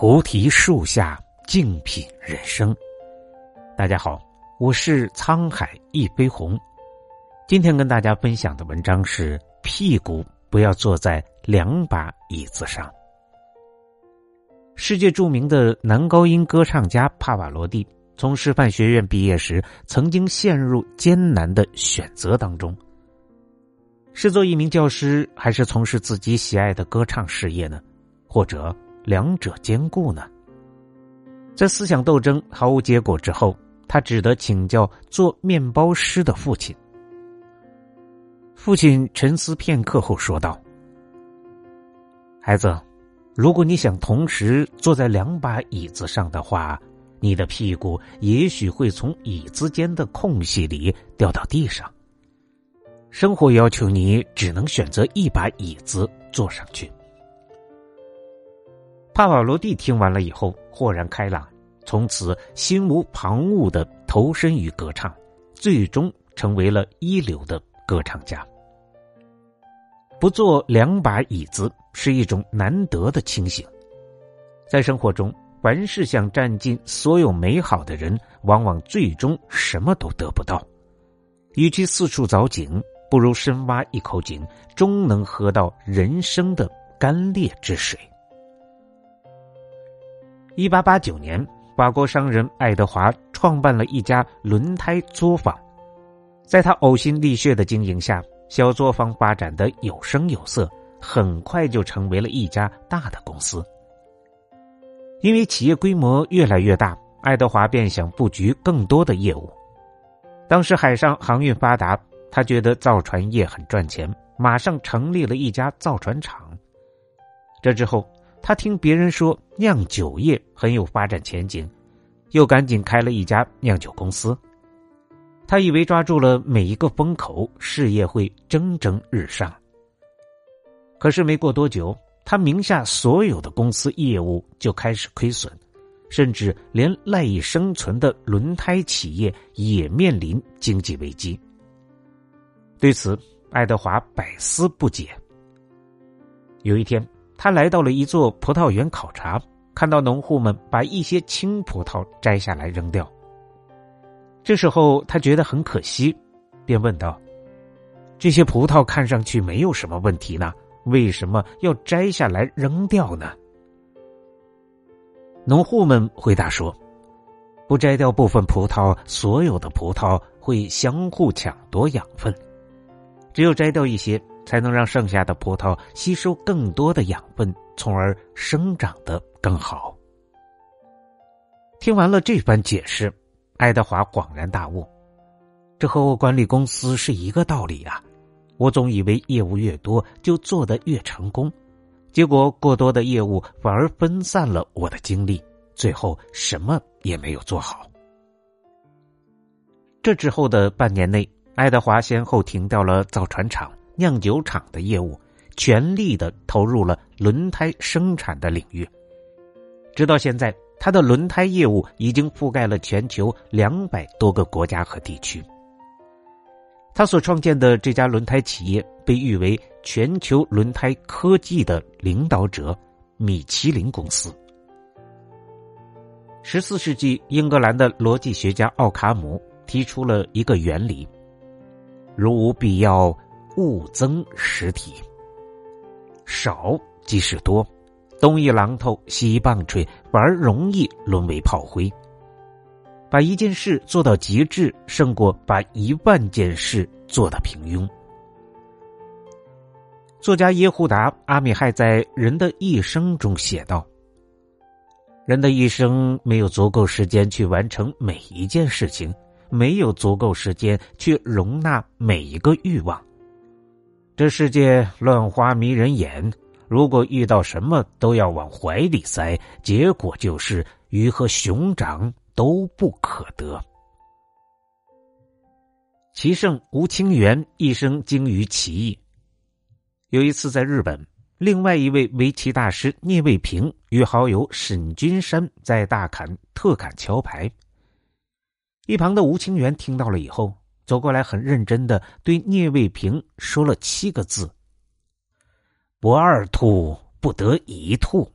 菩提树下静品人生。大家好，我是沧海一杯红。今天跟大家分享的文章是：屁股不要坐在两把椅子上。世界著名的男高音歌唱家帕瓦罗蒂从师范学院毕业时，曾经陷入艰难的选择当中：是做一名教师，还是从事自己喜爱的歌唱事业呢？或者？两者兼顾呢？在思想斗争毫无结果之后，他只得请教做面包师的父亲。父亲沉思片刻后说道：“孩子，如果你想同时坐在两把椅子上的话，你的屁股也许会从椅子间的空隙里掉到地上。生活要求你只能选择一把椅子坐上去。”帕瓦罗蒂听完了以后豁然开朗，从此心无旁骛的投身于歌唱，最终成为了一流的歌唱家。不坐两把椅子是一种难得的清醒。在生活中，凡是想占尽所有美好的人，往往最终什么都得不到。与其四处找井，不如深挖一口井，终能喝到人生的甘冽之水。一八八九年，法国商人爱德华创办了一家轮胎作坊，在他呕心沥血的经营下，小作坊发展的有声有色，很快就成为了一家大的公司。因为企业规模越来越大，爱德华便想布局更多的业务。当时海上航运发达，他觉得造船业很赚钱，马上成立了一家造船厂。这之后。他听别人说酿酒业很有发展前景，又赶紧开了一家酿酒公司。他以为抓住了每一个风口，事业会蒸蒸日上。可是没过多久，他名下所有的公司业务就开始亏损，甚至连赖以生存的轮胎企业也面临经济危机。对此，爱德华百思不解。有一天。他来到了一座葡萄园考察，看到农户们把一些青葡萄摘下来扔掉。这时候他觉得很可惜，便问道：“这些葡萄看上去没有什么问题呢，为什么要摘下来扔掉呢？”农户们回答说：“不摘掉部分葡萄，所有的葡萄会相互抢夺养分，只有摘掉一些。”才能让剩下的葡萄吸收更多的养分，从而生长的更好。听完了这番解释，爱德华恍然大悟：这和我管理公司是一个道理啊！我总以为业务越多就做得越成功，结果过多的业务反而分散了我的精力，最后什么也没有做好。这之后的半年内，爱德华先后停掉了造船厂。酿酒厂的业务，全力的投入了轮胎生产的领域。直到现在，他的轮胎业务已经覆盖了全球两百多个国家和地区。他所创建的这家轮胎企业被誉为全球轮胎科技的领导者——米其林公司。十四世纪，英格兰的逻辑学家奥卡姆提出了一个原理：如无必要。勿增实体，少即是多，东一榔头西一棒槌，反而容易沦为炮灰。把一件事做到极致，胜过把一万件事做到平庸。作家耶胡达·阿米亥在《人的一生》中写道：“人的一生没有足够时间去完成每一件事情，没有足够时间去容纳每一个欲望。”这世界乱花迷人眼，如果遇到什么都要往怀里塞，结果就是鱼和熊掌都不可得。棋圣吴清源一生精于棋艺。有一次在日本，另外一位围棋大师聂卫平与好友沈君山在大砍特砍桥牌。一旁的吴清源听到了以后。走过来，很认真的对聂卫平说了七个字：“不二兔，不得一兔。”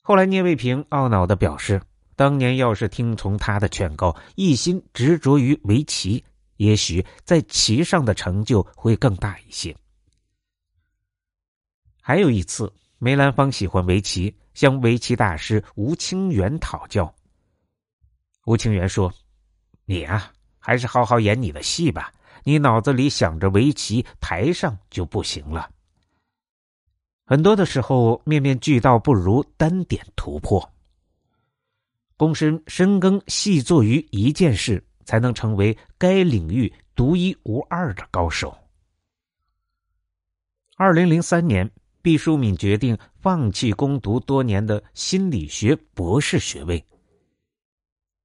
后来，聂卫平懊恼的表示，当年要是听从他的劝告，一心执着于围棋，也许在棋上的成就会更大一些。还有一次，梅兰芳喜欢围棋，向围棋大师吴清源讨教。吴清源说：“你啊，还是好好演你的戏吧。你脑子里想着围棋，台上就不行了。很多的时候，面面俱到不如单点突破。躬身深耕细作于一件事，才能成为该领域独一无二的高手。”二零零三年。毕淑敏决定放弃攻读多年的心理学博士学位。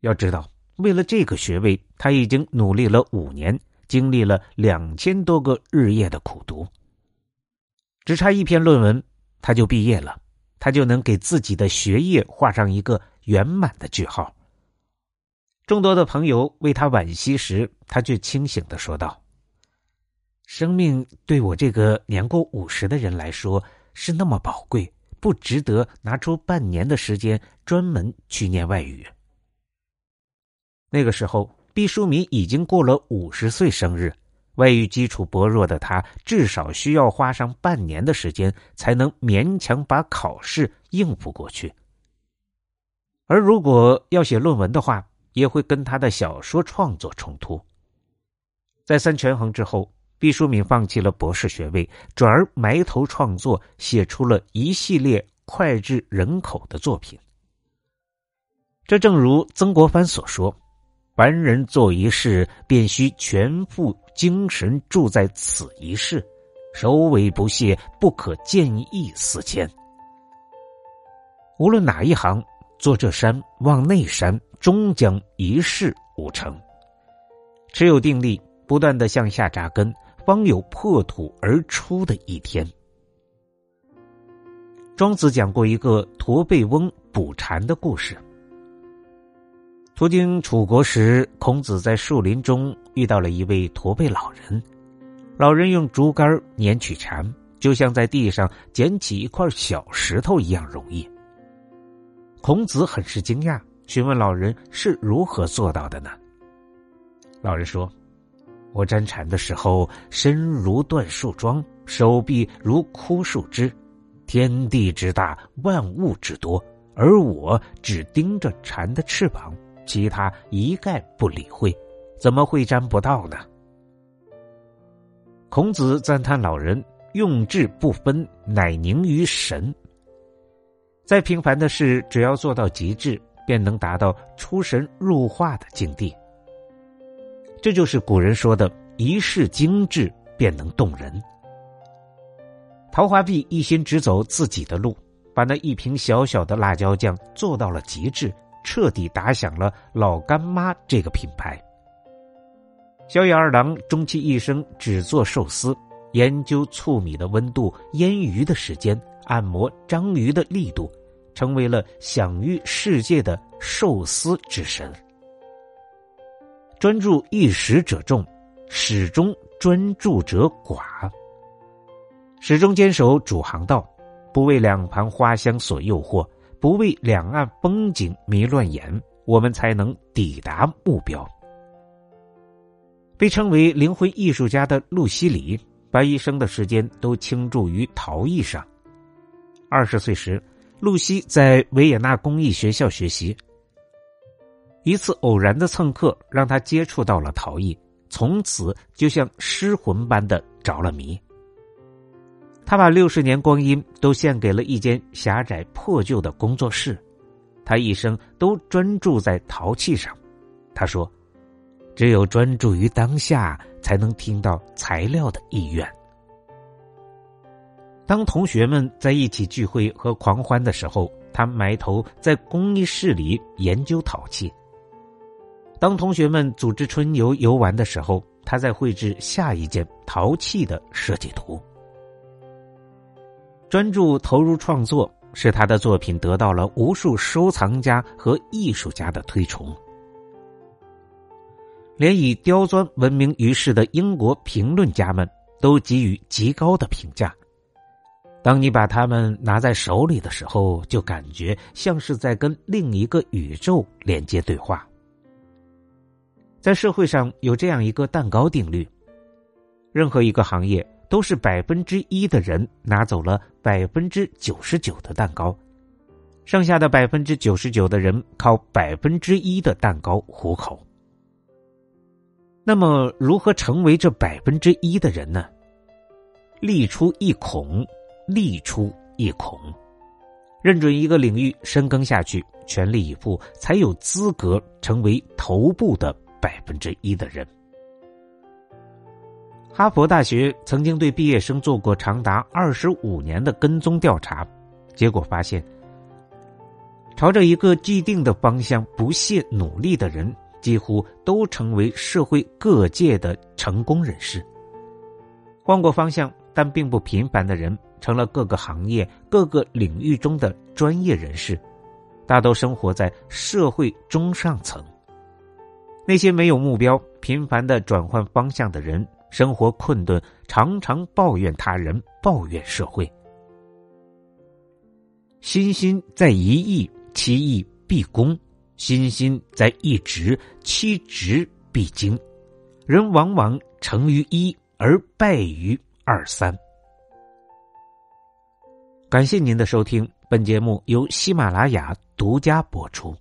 要知道，为了这个学位，他已经努力了五年，经历了两千多个日夜的苦读。只差一篇论文，他就毕业了，他就能给自己的学业画上一个圆满的句号。众多的朋友为他惋惜时，他却清醒的说道。生命对我这个年过五十的人来说是那么宝贵，不值得拿出半年的时间专门去念外语。那个时候，毕淑敏已经过了五十岁生日，外语基础薄弱的他，至少需要花上半年的时间才能勉强把考试应付过去。而如果要写论文的话，也会跟他的小说创作冲突。再三权衡之后。毕淑敏放弃了博士学位，转而埋头创作，写出了一系列脍炙人口的作品。这正如曾国藩所说：“凡人做一事，便需全副精神注在此一事，首尾不懈，不可见异思迁。”无论哪一行，做这山望那山，终将一事无成。持有定力，不断的向下扎根。方有破土而出的一天。庄子讲过一个驼背翁捕蝉的故事。途经楚国时，孔子在树林中遇到了一位驼背老人。老人用竹竿捻取蝉，就像在地上捡起一块小石头一样容易。孔子很是惊讶，询问老人是如何做到的呢？老人说。我粘蝉的时候，身如断树桩，手臂如枯树枝，天地之大，万物之多，而我只盯着蝉的翅膀，其他一概不理会，怎么会沾不到呢？孔子赞叹老人用智不分，乃凝于神。再平凡的事，只要做到极致，便能达到出神入化的境地。这就是古人说的“一世精致便能动人”。陶华碧一心只走自己的路，把那一瓶小小的辣椒酱做到了极致，彻底打响了老干妈这个品牌。小野二郎终其一生只做寿司，研究醋米的温度、腌鱼的时间、按摩章鱼的力度，成为了享誉世界的寿司之神。专注一时者众，始终专注者寡。始终坚守主航道，不为两旁花香所诱惑，不为两岸风景迷乱眼，我们才能抵达目标。被称为灵魂艺术家的露西里，把一生的时间都倾注于陶艺上。二十岁时，露西在维也纳工艺学校学习。一次偶然的蹭课，让他接触到了陶艺，从此就像失魂般的着了迷。他把六十年光阴都献给了一间狭窄破旧的工作室，他一生都专注在陶器上。他说：“只有专注于当下，才能听到材料的意愿。”当同学们在一起聚会和狂欢的时候，他埋头在工艺室里研究陶器。当同学们组织春游游玩的时候，他在绘制下一件陶器的设计图。专注投入创作，使他的作品得到了无数收藏家和艺术家的推崇。连以刁钻闻名于世的英国评论家们都给予极高的评价。当你把它们拿在手里的时候，就感觉像是在跟另一个宇宙连接对话。在社会上有这样一个蛋糕定律：任何一个行业都是百分之一的人拿走了百分之九十九的蛋糕，剩下的百分之九十九的人靠百分之一的蛋糕糊口。那么，如何成为这百分之一的人呢？立出一孔。立出一孔，认准一个领域深耕下去，全力以赴，才有资格成为头部的百分之一的人。哈佛大学曾经对毕业生做过长达二十五年的跟踪调查，结果发现，朝着一个既定的方向不懈努力的人，几乎都成为社会各界的成功人士。换过方向但并不频繁的人。成了各个行业、各个领域中的专业人士，大都生活在社会中上层。那些没有目标、频繁的转换方向的人，生活困顿，常常抱怨他人、抱怨社会。心心在一意，其意必功；心心在一职，其职必精。人往往成于一，而败于二三。感谢您的收听，本节目由喜马拉雅独家播出。